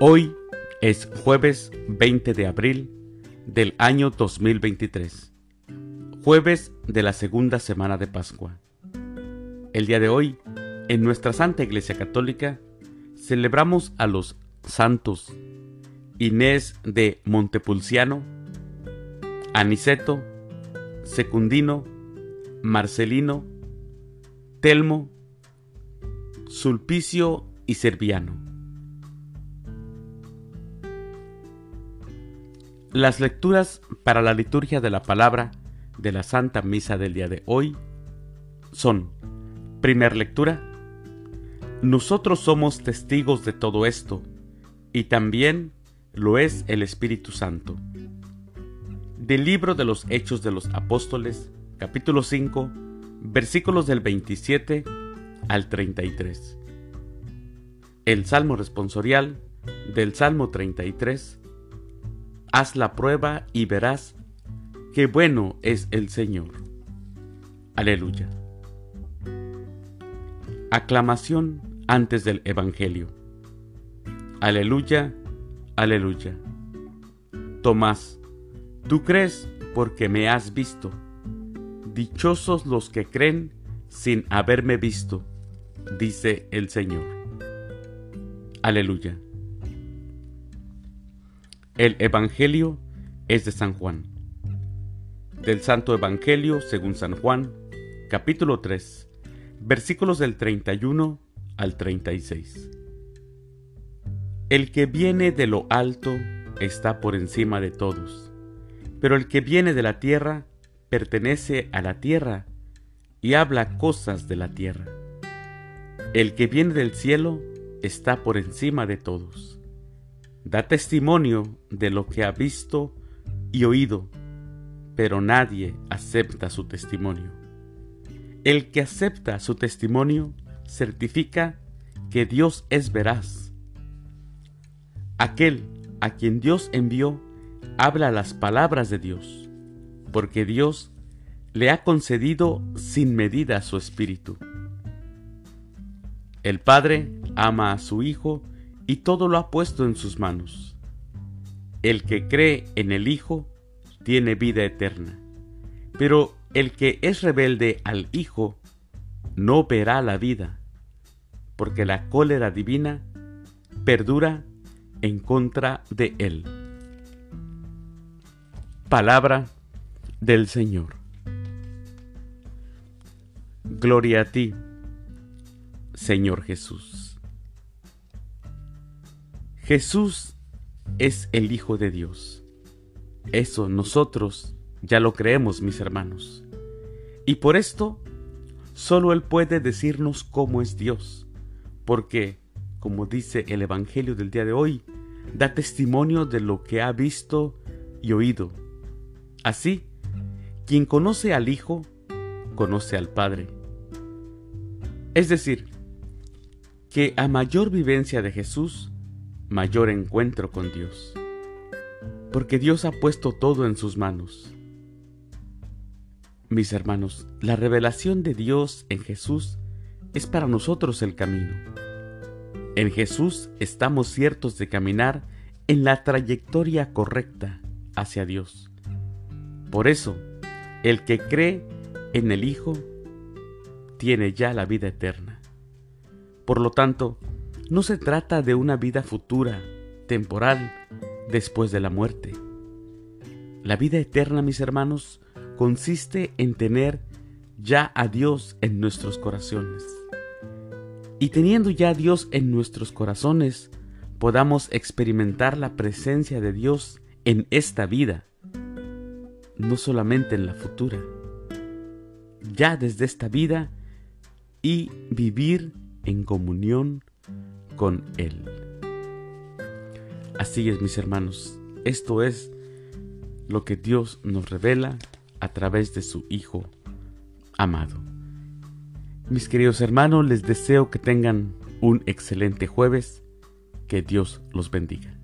Hoy es jueves 20 de abril del año 2023, jueves de la segunda semana de Pascua. El día de hoy, en nuestra Santa Iglesia Católica, celebramos a los santos Inés de Montepulciano, Aniceto, Secundino, Marcelino, Telmo, Sulpicio y Serviano. Las lecturas para la liturgia de la palabra de la Santa Misa del día de hoy son, primer lectura, nosotros somos testigos de todo esto, y también lo es el Espíritu Santo. Del libro de los Hechos de los Apóstoles, capítulo 5, versículos del 27 al 33. El Salmo responsorial del Salmo 33. Haz la prueba y verás qué bueno es el Señor. Aleluya. Aclamación antes del Evangelio. Aleluya, aleluya. Tomás, tú crees porque me has visto. Dichosos los que creen sin haberme visto, dice el Señor. Aleluya. El Evangelio es de San Juan. Del Santo Evangelio según San Juan, capítulo 3, versículos del 31 al 36. El que viene de lo alto está por encima de todos, pero el que viene de la tierra pertenece a la tierra y habla cosas de la tierra. El que viene del cielo está por encima de todos. Da testimonio de lo que ha visto y oído, pero nadie acepta su testimonio. El que acepta su testimonio certifica que Dios es veraz. Aquel a quien Dios envió habla las palabras de Dios, porque Dios le ha concedido sin medida su espíritu. El Padre ama a su Hijo y todo lo ha puesto en sus manos. El que cree en el Hijo tiene vida eterna, pero el que es rebelde al Hijo no verá la vida, porque la cólera divina perdura en contra de él. Palabra del Señor. Gloria a ti, Señor Jesús. Jesús es el Hijo de Dios. Eso nosotros ya lo creemos, mis hermanos. Y por esto, solo Él puede decirnos cómo es Dios, porque, como dice el Evangelio del día de hoy, da testimonio de lo que ha visto y oído. Así, quien conoce al Hijo, conoce al Padre. Es decir, que a mayor vivencia de Jesús, mayor encuentro con Dios. Porque Dios ha puesto todo en sus manos. Mis hermanos, la revelación de Dios en Jesús es para nosotros el camino. En Jesús estamos ciertos de caminar en la trayectoria correcta hacia Dios. Por eso, el que cree en el Hijo tiene ya la vida eterna. Por lo tanto, no se trata de una vida futura, temporal, después de la muerte. La vida eterna, mis hermanos, consiste en tener ya a Dios en nuestros corazones. Y teniendo ya a Dios en nuestros corazones, podamos experimentar la presencia de Dios en esta vida, no solamente en la futura. Ya desde esta vida y vivir en comunión con Él. Así es, mis hermanos, esto es lo que Dios nos revela a través de su Hijo amado. Mis queridos hermanos, les deseo que tengan un excelente jueves. Que Dios los bendiga.